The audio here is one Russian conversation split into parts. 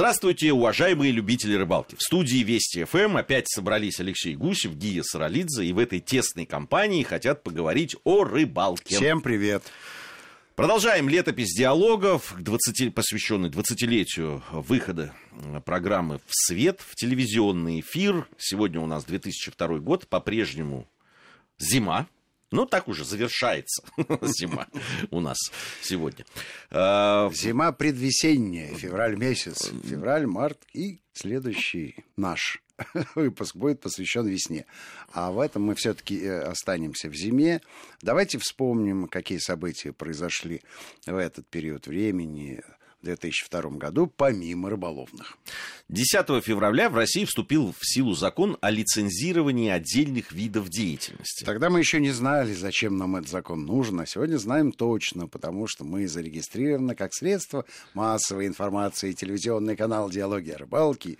Здравствуйте, уважаемые любители рыбалки. В студии Вести ФМ опять собрались Алексей Гусев, Гия Саралидзе, и в этой тесной компании хотят поговорить о рыбалке. Всем привет. Продолжаем летопись диалогов, 20, посвященный 20-летию выхода программы в свет, в телевизионный эфир. Сегодня у нас 2002 год, по-прежнему зима, ну, так уже завершается зима у нас сегодня. А, зима предвесенняя, февраль месяц. Февраль, март и следующий наш выпуск будет посвящен весне. А в этом мы все-таки э, останемся в зиме. Давайте вспомним, какие события произошли в этот период времени 2002 году, помимо рыболовных. 10 февраля в России вступил в силу закон о лицензировании отдельных видов деятельности. Тогда мы еще не знали, зачем нам этот закон нужен, а сегодня знаем точно, потому что мы зарегистрированы как средство массовой информации, телевизионный канал «Диалоги о рыбалке»,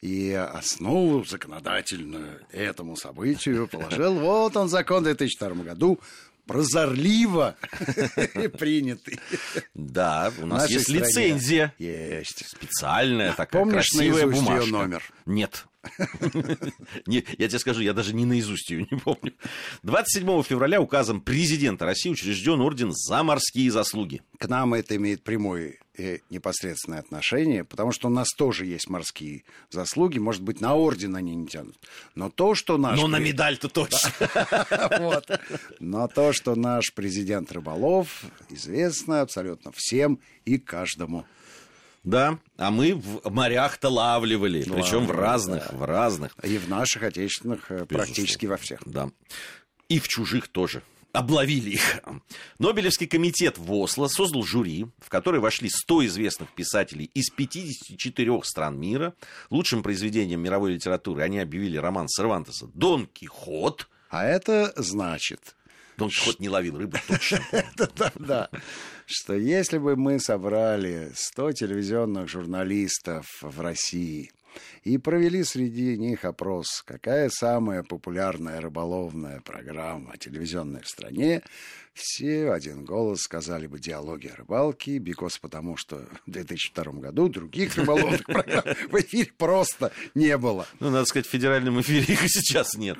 и основу законодательную этому событию положил вот он закон в 2002 году прозорливо принятый. Да, у нас есть лицензия. Есть. Специальная такая красивая бумажка. номер? Нет. Я тебе скажу, я даже не наизусть ее не помню. 27 февраля указом президента России учрежден орден за морские заслуги. К нам это имеет прямой и непосредственное отношение, потому что у нас тоже есть морские заслуги. Может быть, на орден они не тянут. Но то, что наш... Но на медаль-то точно. Но то, что наш президент Рыболов, известно абсолютно всем и каждому. Да, а мы в морях-то лавливали, ну, причем в разных, да. в разных. И в наших отечественных э, Безусловно. практически во всех. Да. И в чужих тоже обловили их. Нобелевский комитет в Осло создал жюри, в которое вошли 100 известных писателей из 54 стран мира. Лучшим произведением мировой литературы они объявили роман Сервантеса «Дон Кихот». А это значит... Дон Кихот не ловил рыбу, точно. Да. Что если бы мы собрали 100 телевизионных журналистов в России и провели среди них опрос, какая самая популярная рыболовная программа телевизионная в стране, все в один голос сказали бы «Диалоги о рыбалке», бикос потому что в 2002 году других рыболовных программ в эфире просто не было. Ну, надо сказать, в федеральном эфире их и сейчас нет.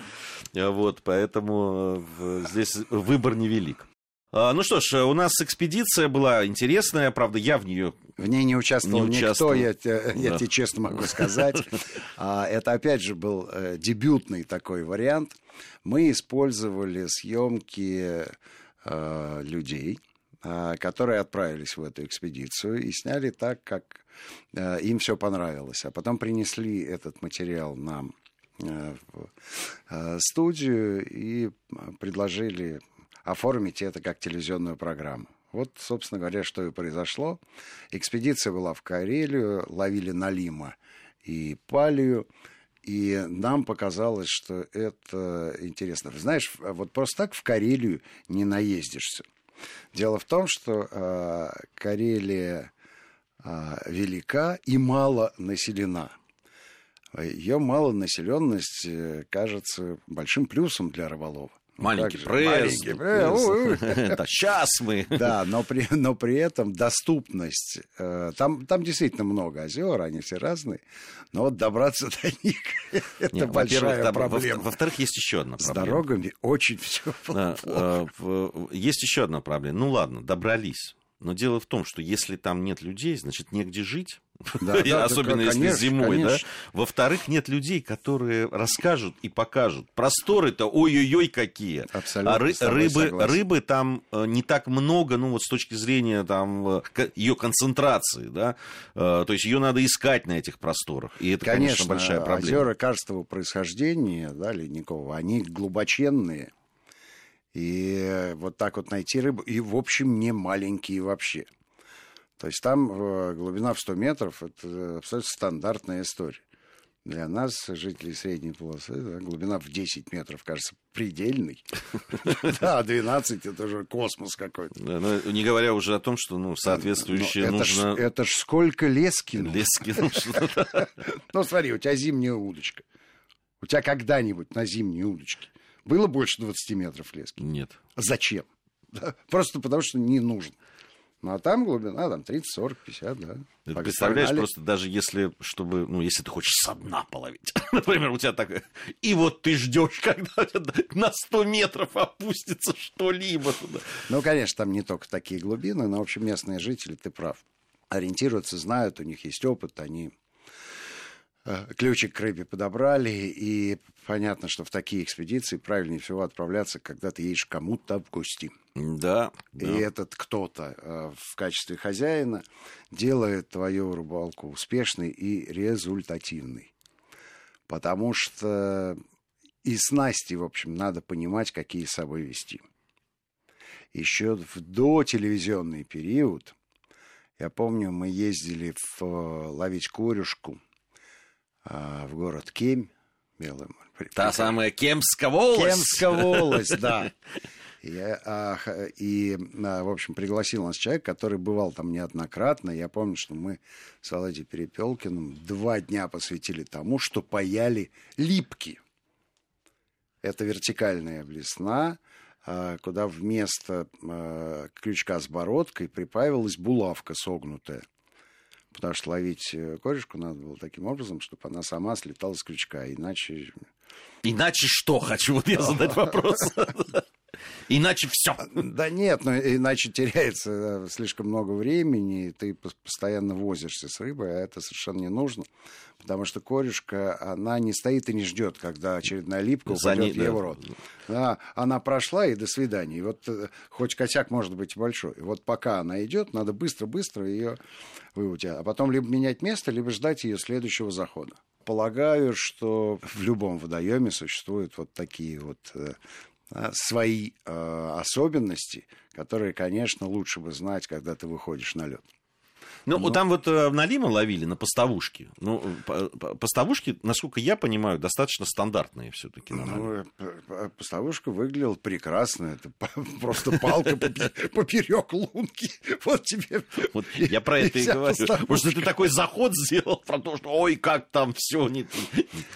Вот, поэтому э, здесь выбор невелик. А, ну что ж, у нас экспедиция была интересная, правда, я в нее в ней не участвовал, не участвовал. никто, я, я да. тебе честно могу сказать. А, это опять же был э, дебютный такой вариант. Мы использовали съемки э, людей, э, которые отправились в эту экспедицию и сняли так, как им все понравилось. А потом принесли этот материал нам в студию и предложили оформить это как телевизионную программу. Вот, собственно говоря, что и произошло. Экспедиция была в Карелию, ловили налима и палию. И нам показалось, что это интересно. Знаешь, вот просто так в Карелию не наездишься. Дело в том, что э, Карелия э, велика и мало населена. Ее малонаселенность э, кажется большим плюсом для рыболова. Маленький пресс. Маленький пресс. Сейчас мы. Да, но при, но при этом доступность. Э, там, там действительно много озер, они все разные. Но вот добраться до них это Нет, большая проблема. Во-вторых, есть еще одна проблема. С дорогами очень все да, э, Есть еще одна проблема. Ну ладно, добрались. Но дело в том, что если там нет людей, значит, негде жить. Да, да, Особенно если конечно, зимой, конечно. да. Во-вторых, нет людей, которые расскажут и покажут. Просторы-то ой-ой-ой какие. Абсолютно. А ры- рыбы, рыбы там э, не так много, ну вот с точки зрения там э, ее концентрации, да. Э, то есть ее надо искать на этих просторах. И это, конечно, конечно большая проблема. Озера карстового происхождения, да, ледникового, они глубоченные. И вот так вот найти рыбу, и, в общем, не маленькие вообще. То есть там э, глубина в 100 метров – это абсолютно стандартная история. Для нас, жителей средней полосы, да, глубина в 10 метров, кажется, предельный. Да, 12 – это уже космос какой-то. Не говоря уже о том, что ну, соответствующее нужно... Это ж сколько лески Лески нужно. Ну, смотри, у тебя зимняя удочка. У тебя когда-нибудь на зимней удочке было больше 20 метров лески? Нет. Зачем? Просто потому, что не нужно. Ну, а там глубина, там 30, 40, 50, да. Ты представляешь, просто даже если, чтобы, ну, если ты хочешь со дна половить, например, у тебя так, и вот ты ждешь, когда на 100 метров опустится что-либо туда. Ну, конечно, там не только такие глубины, но, в общем, местные жители, ты прав, ориентируются, знают, у них есть опыт, они ключик к рыбе подобрали, и понятно, что в такие экспедиции правильнее всего отправляться, когда ты едешь кому-то в гости. Да. И да. этот кто-то э, в качестве хозяина делает твою рыбалку успешной и результативной. Потому что и снасти, в общем, надо понимать, какие с собой вести. Еще в дотелевизионный период, я помню, мы ездили в, э, ловить корюшку – в город Кемь. Белый Та самая Кемская волость. Кемская волость, да. И, а, и, а, в общем, пригласил нас человек, который бывал там неоднократно. Я помню, что мы с Володей Перепелкиным два дня посвятили тому, что паяли липки. Это вертикальная блесна, а, куда вместо крючка с бородкой припаивалась булавка согнутая потому что ловить э, корешку надо было таким образом, чтобы она сама слетала с крючка, иначе... Иначе что, хочу вот я задать вопрос. Иначе все. Да нет, ну иначе теряется э, слишком много времени, и ты постоянно возишься с рыбой, а это совершенно не нужно. Потому что корешка, она не стоит и не ждет, когда очередная липка упадет в его рот. Да, она прошла, и до свидания. И вот э, хоть косяк может быть большой. И вот пока она идет, надо быстро-быстро ее выудить. А потом либо менять место, либо ждать ее следующего захода. Полагаю, что в любом водоеме существуют вот такие вот э, а, свои э, особенности, которые, конечно, лучше бы знать, когда ты выходишь на лед. Ну, Но... там вот э, на Лима ловили, на поставушки. Ну, поставушки, насколько я понимаю, достаточно стандартные все-таки. Ну, э, поставушка выглядела прекрасно. Это просто палка поперек лунки. Вот тебе. Вот я про это и говорю. Потому что ты такой заход сделал про то, что ой, как там все не.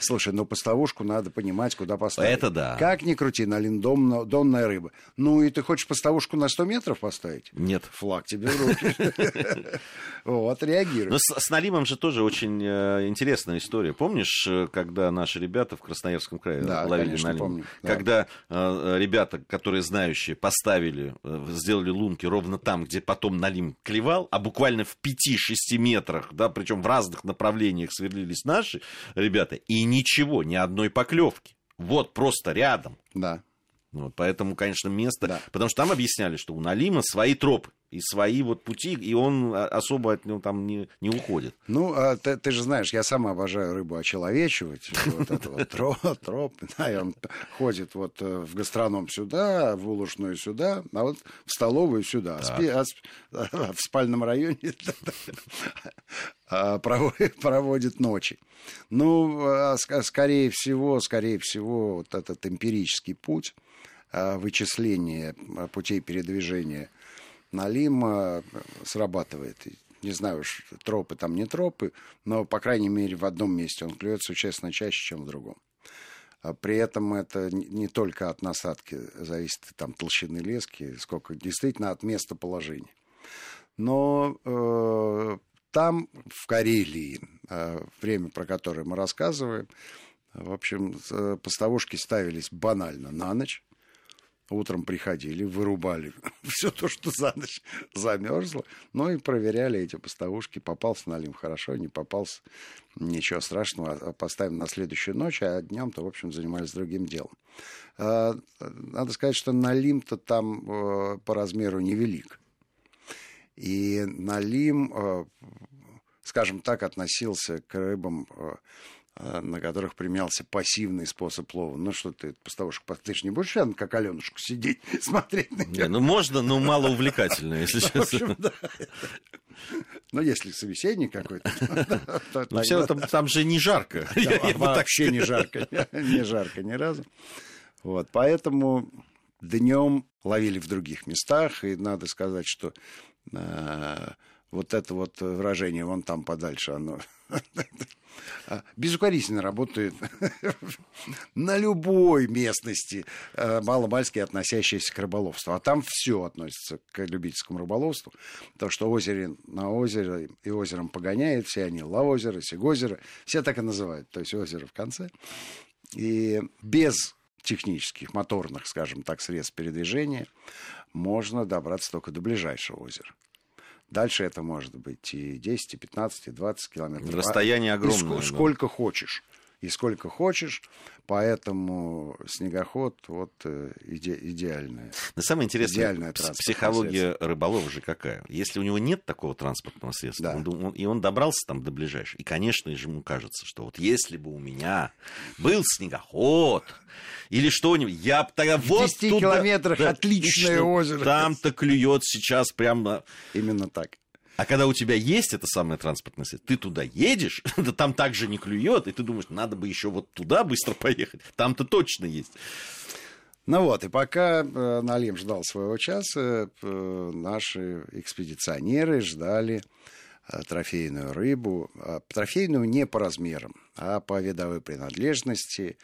Слушай, ну поставушку надо понимать, куда поставить. Это да. Как ни крути, на линдом донная рыба. Ну и ты хочешь поставушку на 100 метров поставить? Нет. Флаг тебе в руки. Вот, реагирует. Но с, с Налимом же тоже очень э, интересная история. Помнишь, э, когда наши ребята в Красноярском крае да, ловили конечно, Налим? помню. Да. Когда э, ребята, которые знающие, поставили, э, сделали лунки ровно там, где потом Налим клевал, а буквально в 5-6 метрах, да, причем в разных направлениях сверлились наши ребята, и ничего, ни одной поклевки. Вот просто рядом. Да. Вот, поэтому, конечно, место... Да. Потому что там объясняли, что у Налима свои тропы и свои вот пути, и он а, особо от него там не, не уходит. Ну, а ты, ты же знаешь, я сам обожаю рыбу очеловечивать. Вот это вот троп, троп, да, и он ходит вот э, в гастроном сюда, в улушную сюда, а вот в столовую сюда. А, а в спальном районе а, проводит ночи. Ну, а скорее всего, скорее всего, вот этот эмпирический путь вычисления путей передвижения Налима срабатывает. Не знаю уж, тропы там не тропы, но, по крайней мере, в одном месте он клюет существенно чаще, чем в другом. А при этом это не только от насадки зависит там толщины лески, сколько действительно от места положения. Но э, там, в Карелии, э, время, про которое мы рассказываем, в общем, э, поставушки ставились банально на ночь утром приходили, вырубали все то, что за ночь замерзло, ну и проверяли эти поставушки, попался налим хорошо, не попался, ничего страшного, а поставим на следующую ночь, а днем-то, в общем, занимались другим делом. А, надо сказать, что налим-то там э, по размеру невелик. И налим, э, скажем так, относился к рыбам э, на которых применялся пассивный способ лова. Ну что ты, поставушка, ты же не будешь рядом, как Аленушку, сидеть, смотреть на нее? Ну можно, но мало увлекательно, если честно. Ну, если собеседник какой-то. Но все там же не жарко. Вообще не жарко. Не жарко ни разу. Вот, поэтому днем ловили в других местах, и надо сказать, что а, вот это вот выражение «вон там подальше», оно а, безукоризненно работает на любой местности, э, маломальски относящейся к рыболовству. А там все относится к любительскому рыболовству. То, что озере на озере и озером погоняет, все они Лаозеро, Сигозеро, все так и называют. То есть озеро в конце. И без технических, моторных, скажем так, средств передвижения можно добраться только до ближайшего озера. Дальше это может быть и 10, и 15, и 20 километров. Расстояние огромное. И ск- сколько хочешь. И сколько хочешь. Поэтому снегоход вот э, иде, идеальная. Но самое интересное, психология рыболова же какая? Если у него нет такого транспортного средства, да. он, он, и он добрался там до ближайшего, и, конечно же, ему кажется, что вот если бы у меня был снегоход, или что-нибудь, я бы тогда вот 10 туда... километрах да, отличное озеро. Там-то клюет сейчас прямо... Именно так. А когда у тебя есть это самое транспортное средство, ты туда едешь, да там также не клюет, и ты думаешь, надо бы еще вот туда быстро поехать. Там-то точно есть. Ну вот, и пока э, Налим ждал своего часа, э, наши экспедиционеры ждали э, трофейную рыбу. А трофейную не по размерам, а по видовой принадлежности.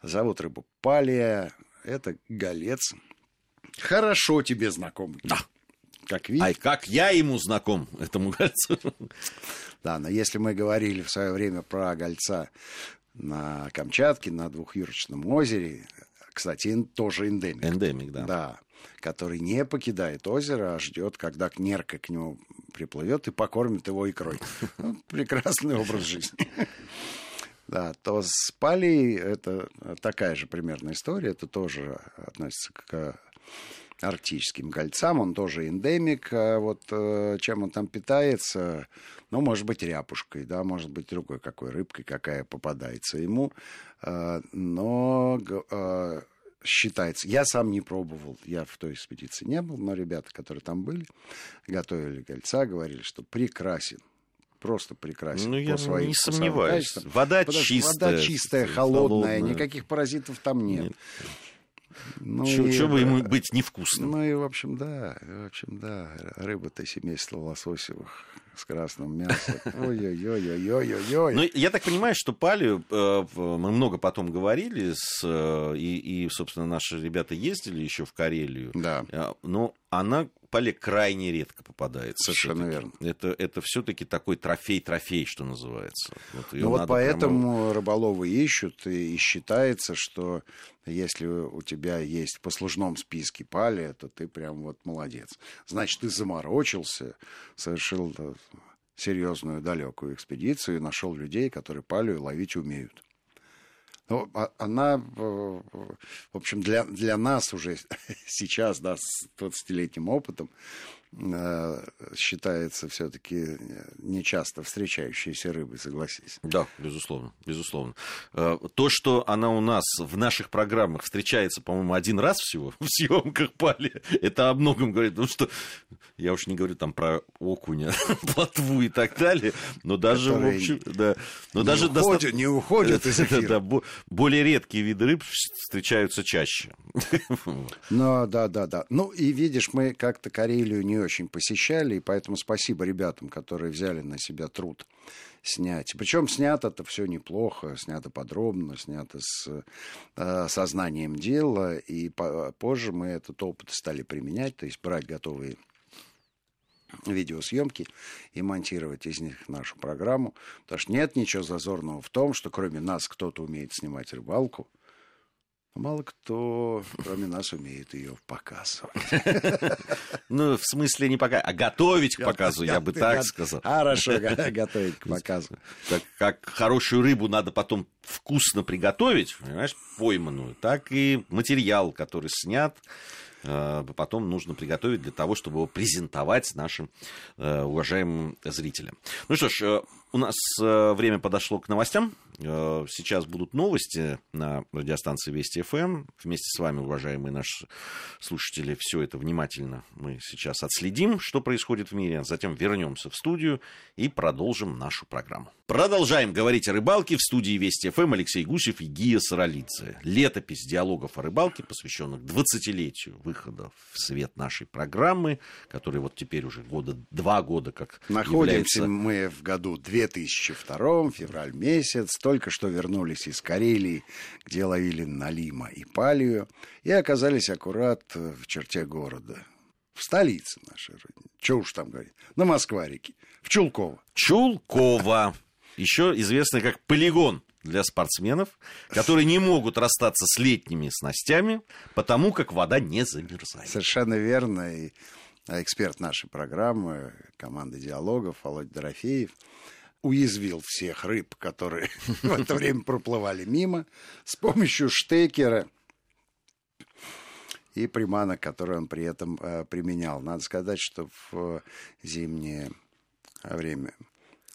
Зовут рыбу палия. Это голец. Хорошо тебе знакомый. Да. Как вид. А как я ему знаком, этому гольцу. Да, но если мы говорили в свое время про гольца на Камчатке, на двухюрочном озере, кстати, тоже эндемик. Эндемик, да. Да, который не покидает озеро, а ждет, когда нерка к нему приплывет и покормит его икрой. Ну, прекрасный образ жизни. Да, то с палей это такая же примерная история. Это тоже относится к арктическим кольцам, он тоже эндемик, а вот э, чем он там питается, ну, может быть, ряпушкой, да, может быть, другой какой рыбкой, какая попадается ему, э, но э, считается, я сам не пробовал, я в той экспедиции не был, но ребята, которые там были, готовили кольца, говорили, что прекрасен просто прекрасен. Ну, я своим, не сомневаюсь. Вода чистая. Вода чистая, холодная, холодная, никаких паразитов там нет. нет. Ну, Что бы ему быть невкусным? Ну и, в общем, да, в общем, да, рыба-то семейство лососевых с красным мясом. Ой-ой-ой-ой-ой-ой. Ну, я так понимаю, что палию, э, мы много потом говорили, с, э, и, и, собственно, наши ребята ездили еще в Карелию. Да. Э, но она поле крайне редко попадается. Совершенно верно. Это, это все-таки такой трофей-трофей, что называется. Вот, ну вот поэтому прямо... рыболовы ищут, и, и считается, что если у тебя есть в послужном списке пали, то ты прям вот молодец. Значит, ты заморочился, совершил серьезную далекую экспедицию и нашел людей, которые палию ловить умеют. Ну, а, она, в общем, для, для нас уже сейчас, да, с 20-летним опытом, считается все-таки нечасто встречающейся рыбой, согласись. Да, безусловно, безусловно. Э, то, что она у нас в наших программах встречается, по-моему, один раз всего в съемках пали, это о многом говорит. Потому что я уж не говорю там про окуня, плотву и так далее, но даже, в общем, да, но не даже уходят, доста... не уходят из эфира. Да, более редкие виды рыб встречаются чаще. Ну, да, да, да. Ну, и видишь, мы как-то Карелию не очень посещали, и поэтому спасибо ребятам, которые взяли на себя труд снять. Причем снято это все неплохо, снято подробно, снято с э, сознанием дела, и по позже мы этот опыт стали применять, то есть брать готовые видеосъемки и монтировать из них нашу программу. Потому что нет ничего зазорного в том, что кроме нас кто-то умеет снимать рыбалку, Мало кто, кроме нас, умеет ее показывать. Ну, в смысле не пока, а готовить к показу, я бы так сказал. Хорошо, готовить к показу. Как хорошую рыбу надо потом вкусно приготовить, понимаешь, пойманную, так и материал, который снят, потом нужно приготовить для того, чтобы его презентовать нашим э, уважаемым зрителям. Ну что ж, э, у нас э, время подошло к новостям. Э, сейчас будут новости на радиостанции Вести ФМ. Вместе с вами, уважаемые наши слушатели, все это внимательно мы сейчас отследим, что происходит в мире. Затем вернемся в студию и продолжим нашу программу. Продолжаем говорить о рыбалке. В студии Вести ФМ Алексей Гусев и Гия Саралидзе. Летопись диалогов о рыбалке, посвященных 20-летию выхода в свет нашей программы, который вот теперь уже года, два года как Находимся является... мы в году 2002, февраль месяц, только что вернулись из Карелии, где ловили налима и палию, и оказались аккурат в черте города, в столице нашей родины. Че уж там говорить, на Москварике, в Чулково. Чулково, еще известный как полигон для спортсменов, которые не могут расстаться с летними снастями, потому как вода не замерзает. Совершенно верно. И эксперт нашей программы, команды диалогов Володя Дорофеев – уязвил всех рыб, которые в это время проплывали мимо, с помощью штекера и приманок, которые он при этом э, применял. Надо сказать, что в зимнее время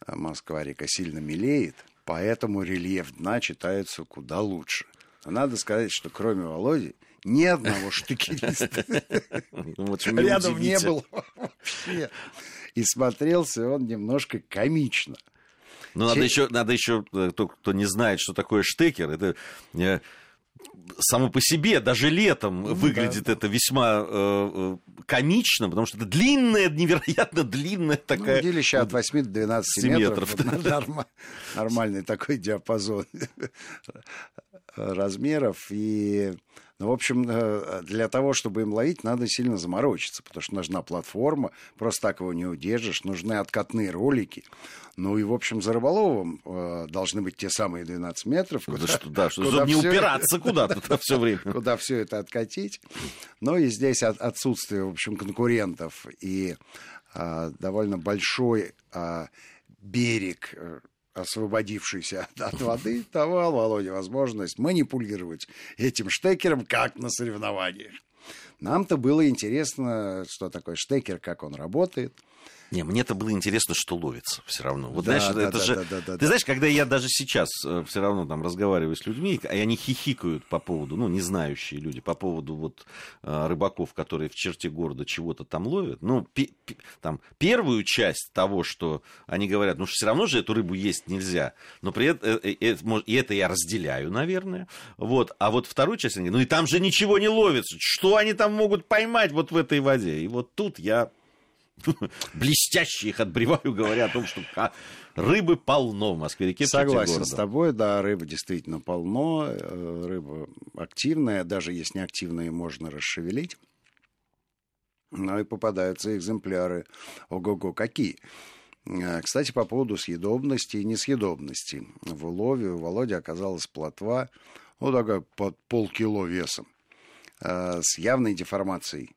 Москва-река сильно мелеет, поэтому рельеф дна читается куда лучше. Надо сказать, что кроме Володи ни одного штыкериста рядом не было вообще. И смотрелся он немножко комично – но надо еще, надо еще, э, кто, кто не знает, что такое штекер, это э, само по себе, даже летом ну, выглядит да. это весьма э, э, комично, потому что это длинная, невероятно длинная ну, такая... Ну, удилище от 8 до 12 метров. метров да. норм, нормальный такой диапазон размеров. И ну, в общем, э, для того, чтобы им ловить, надо сильно заморочиться, потому что нужна платформа, просто так его не удержишь, нужны откатные ролики. Ну и, в общем, за рыболовом э, должны быть те самые 12 метров. Куда, да, что, да, что куда не упираться куда-то все время. Куда все это откатить. Ну и здесь отсутствие, в общем, конкурентов и а, довольно большой берег э, освободившийся от воды, давал Володе возможность манипулировать этим штекером, как на соревнованиях. Нам-то было интересно, что такое штекер, как он работает – не, мне это было интересно, что ловится все равно. Вот да, знаешь, да, это да, же... Да, да, да, ты да. знаешь, когда я даже сейчас э, все равно там разговариваю с людьми, и они хихикают по поводу, ну, не знающие люди, по поводу вот э, рыбаков, которые в черте города чего-то там ловят, ну, пи- пи- там, первую часть того, что они говорят, ну, все равно же эту рыбу есть нельзя, но при этом, э, и это я разделяю, наверное, вот, а вот вторую часть, они говорят, ну, и там же ничего не ловится, что они там могут поймать вот в этой воде? И вот тут я блестящие их отбреваю, говоря о том, что рыбы полно в Москве-реке. Согласен с тобой, да, рыбы действительно полно, э, рыба активная, даже если не активная, можно расшевелить. Ну и попадаются экземпляры. Ого-го, какие! Э, кстати, по поводу съедобности и несъедобности. В улове у Володи оказалась плотва, вот такая под полкило весом, э, с явной деформацией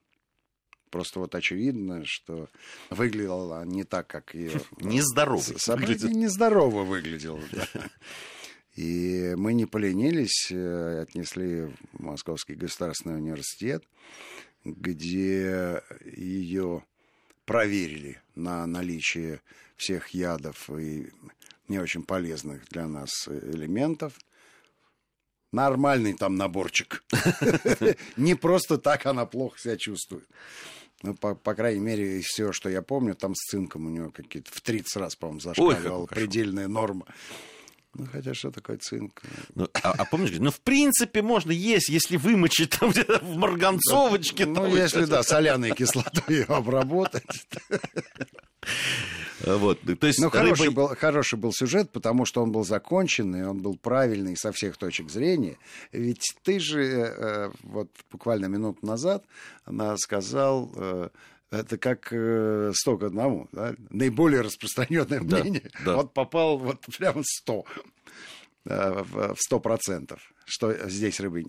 Просто вот очевидно, что выглядела не так, как ее... Нездорово. Событие нездорово выглядело, да. И мы не поленились, э, отнесли в Московский государственный университет, где ее проверили на наличие всех ядов и не очень полезных для нас элементов. Нормальный там наборчик. Не просто так она плохо себя чувствует. Ну, по, по крайней мере, из всего, что я помню, там с цинком у него какие-то в 30 раз, по-моему, зашкаливала предельная норма. Ну, хотя что такое цинк? Ну, а, а помнишь, ну, в принципе, можно есть, если вымочить там где-то в марганцовочке. Ну, если, да, соляной кислотой обработать. Вот, то есть ну, рыба... хороший, был, хороший был сюжет, потому что он был законченный, он был правильный со всех точек зрения. Ведь ты же э, вот буквально минуту назад сказал... Э, это как э, 100 к одному, да? наиболее распространенное мнение. Да, да. Вот попал вот прямо 100, э, в 100 процентов, что здесь рыбы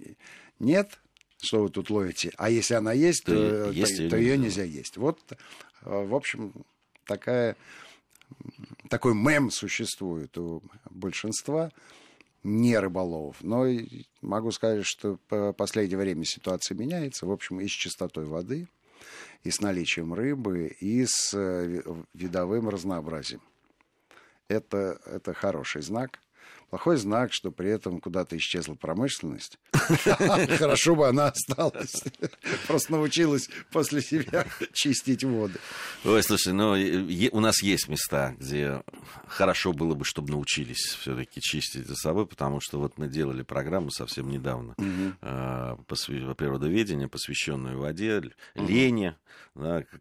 нет, что вы тут ловите. А если она есть, то, то, есть то, то ее нельзя есть. Вот, э, в общем, такая, такой мем существует у большинства не рыболовов. Но могу сказать, что в последнее время ситуация меняется. В общем, и с чистотой воды, и с наличием рыбы, и с э, видовым разнообразием. это, это хороший знак. Плохой знак, что при этом куда-то исчезла промышленность. Хорошо бы она осталась. Просто научилась после себя чистить воды. Ой, слушай, ну у нас есть места, где хорошо было бы, чтобы научились все-таки чистить за собой, потому что вот мы делали программу совсем недавно а, природоведение, посвященную воде, Лене,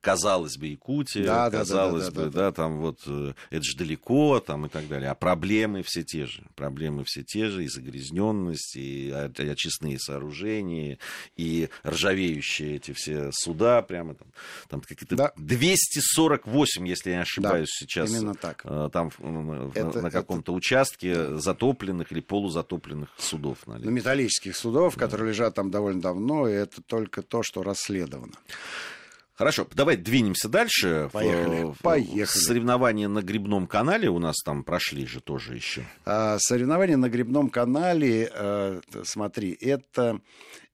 казалось бы, Якутия, казалось бы, да, там вот э, это же далеко, там и так далее, а проблемы все те же проблемы все те же, и загрязненность, и очистные сооружения, и ржавеющие эти все суда, прямо там, там какие-то да. 248, если я не ошибаюсь, да, сейчас. Именно так. Э, там это, на каком-то это... участке затопленных или полузатопленных судов. Ну, металлических судов, да. которые лежат там довольно давно, и это только то, что расследовано. Хорошо, давай двинемся дальше. Поехали. Поехали. Соревнования на грибном канале у нас там прошли же тоже еще. А, соревнования на грибном канале, а, смотри, это,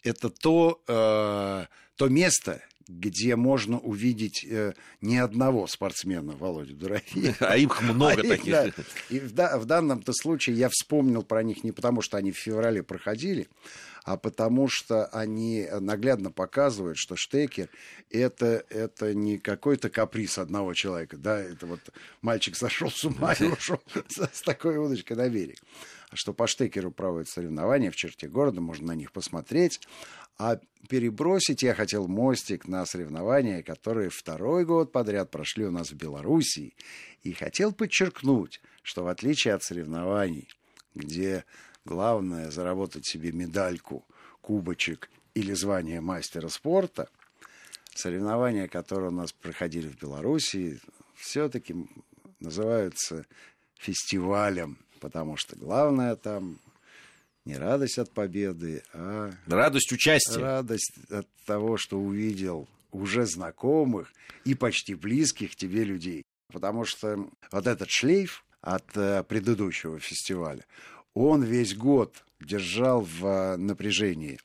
это то, а, то место, где можно увидеть э, не одного спортсмена, Володю Дорофеева. А их много а таких. да. И в, да, в данном-то случае я вспомнил про них не потому, что они в феврале проходили, а потому что они наглядно показывают, что Штекер это, это не какой-то каприз одного человека, да, это вот мальчик сошел с ума и ушел с такой удочкой на берег. Что по Штекеру проводят соревнования в черте города, можно на них посмотреть. А перебросить я хотел мостик на соревнования, которые второй год подряд прошли у нас в Белоруссии. И хотел подчеркнуть, что в отличие от соревнований, где главное заработать себе медальку, кубочек или звание мастера спорта, соревнования, которые у нас проходили в Беларуси, все-таки называются фестивалем, потому что главное там не радость от победы, а... Радость участия. Радость от того, что увидел уже знакомых и почти близких тебе людей. Потому что вот этот шлейф от э, предыдущего фестиваля, он весь год держал в а, напряжении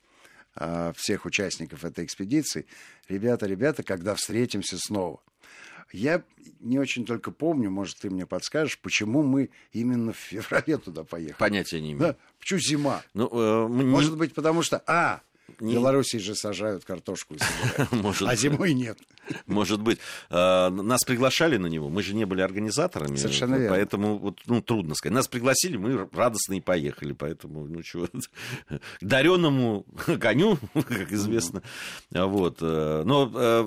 а, всех участников этой экспедиции. Ребята, ребята, когда встретимся снова. Я не очень только помню, может, ты мне подскажешь, почему мы именно в феврале туда поехали. Понятия не имею. Да, почему зима? Ну, э, может быть, потому что... А, не... В Беларуси же сажают картошку Может, а зимой нет. Может быть. А, нас приглашали на него, мы же не были организаторами. Совершенно верно. Поэтому вот, ну, трудно сказать. Нас пригласили, мы радостно и поехали. Поэтому, ну чего, дареному коню, как известно. Вот. Э, но э,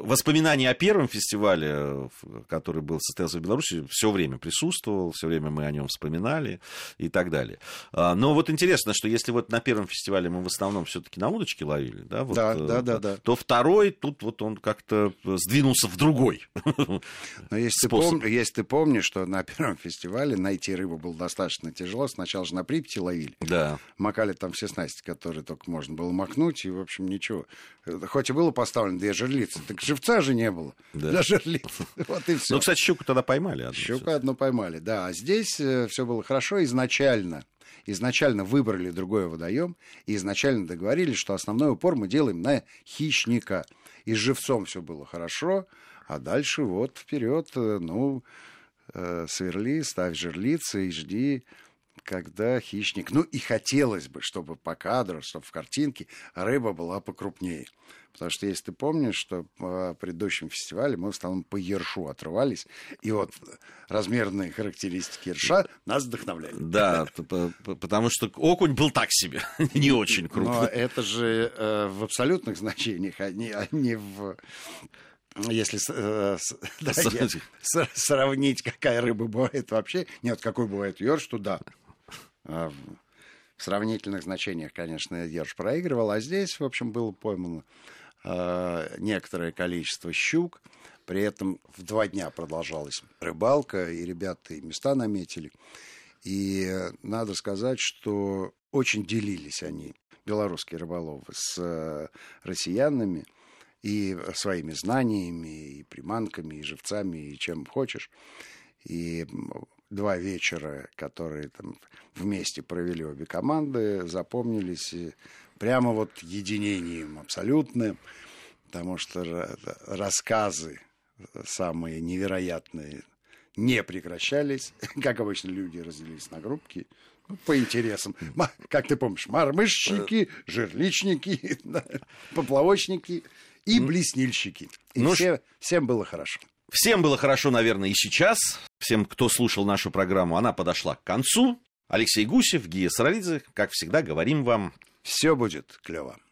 воспоминания о первом фестивале, который был состоялся в Беларуси, все время присутствовал, все время мы о нем вспоминали и так далее. А, но вот интересно, что если вот на первом фестивале мы в основном все-таки на удочке ловили, да, вот, да, да, да, да, то второй тут вот он как-то сдвинулся в другой. Но если ты, пом... если ты помнишь, что на первом фестивале найти рыбу было достаточно тяжело, сначала же на Припяти ловили, да. макали там все снасти, которые только можно было макнуть, и, в общем, ничего. Хоть и было поставлено две жерлицы, так живца же не было да. для жерлиц. Вот и все. Ну, кстати, щуку тогда поймали. Одну щуку одну поймали, да. А здесь э, все было хорошо изначально изначально выбрали другой водоем и изначально договорились, что основной упор мы делаем на хищника. И с живцом все было хорошо, а дальше вот вперед, э, ну, э, сверли, ставь жерлицы и жди когда хищник... Ну и хотелось бы, чтобы по кадру, чтобы в картинке рыба была покрупнее. Потому что, если ты помнишь, что по предыдущем фестивале мы в основном по ершу отрывались, и вот размерные характеристики ерша нас вдохновляли. Да, потому что окунь был так себе, не очень крупный. Но это же э, в абсолютных значениях, а не, а в если э, да, сравнить, какая рыба бывает вообще, нет, какой бывает ерш, то да, а в сравнительных значениях, конечно, Ерш проигрывал, а здесь, в общем, было поймано э, некоторое количество щук. При этом в два дня продолжалась рыбалка, и ребята и места наметили. И надо сказать, что очень делились они, белорусские рыболовы, с э, россиянами и своими знаниями, и приманками, и живцами, и чем хочешь. И два вечера, которые там вместе провели обе команды, запомнились прямо вот единением абсолютным, потому что рассказы самые невероятные не прекращались. Как обычно, люди разделились на группки ну, по интересам. Как ты помнишь, мармышчики, жирличники, поплавочники и блеснильщики. И ну, все, всем было хорошо. Всем было хорошо, наверное, и сейчас. Всем, кто слушал нашу программу, она подошла к концу. Алексей Гусев, Гия Саралидзе, как всегда, говорим вам... Все будет клево.